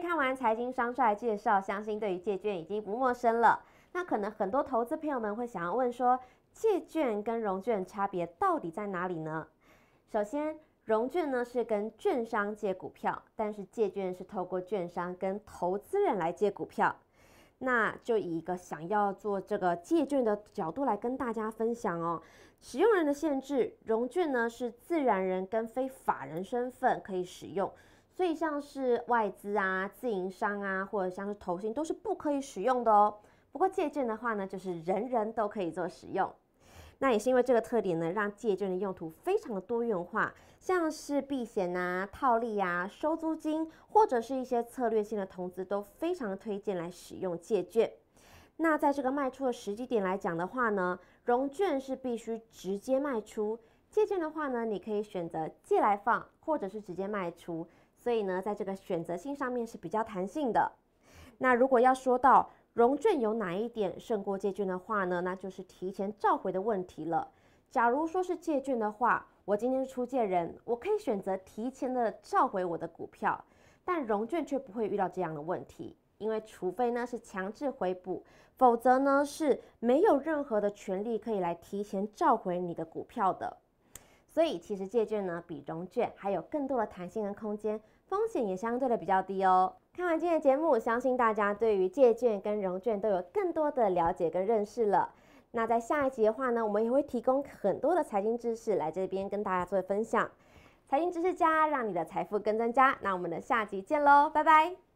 看完财经商帅介绍，相信对于借券已经不陌生了。那可能很多投资朋友们会想要问说，借券跟融券差别到底在哪里呢？首先，融券呢是跟券商借股票，但是借券是透过券商跟投资人来借股票。那就以一个想要做这个借券的角度来跟大家分享哦。使用人的限制，融券呢是自然人跟非法人身份可以使用，所以像是外资啊、自营商啊，或者像是投信都是不可以使用的哦。不过借券的话呢，就是人人都可以做使用。那也是因为这个特点呢，让借券的用途非常的多元化，像是避险啊、套利啊、收租金，或者是一些策略性的投资，都非常推荐来使用借券。那在这个卖出的时机点来讲的话呢，融券是必须直接卖出，借券的话呢，你可以选择借来放，或者是直接卖出，所以呢，在这个选择性上面是比较弹性的。那如果要说到融券有哪一点胜过借券的话呢，那就是提前召回的问题了。假如说是借券的话，我今天是出借人，我可以选择提前的召回我的股票，但融券却不会遇到这样的问题。因为除非呢是强制回补，否则呢是没有任何的权利可以来提前召回你的股票的。所以其实借券呢比融券还有更多的弹性跟空间，风险也相对的比较低哦。看完今天的节目，相信大家对于借券跟融券都有更多的了解跟认识了。那在下一集的话呢，我们也会提供很多的财经知识来这边跟大家做分享。财经知识家，让你的财富更增加。那我们的下集见喽，拜拜。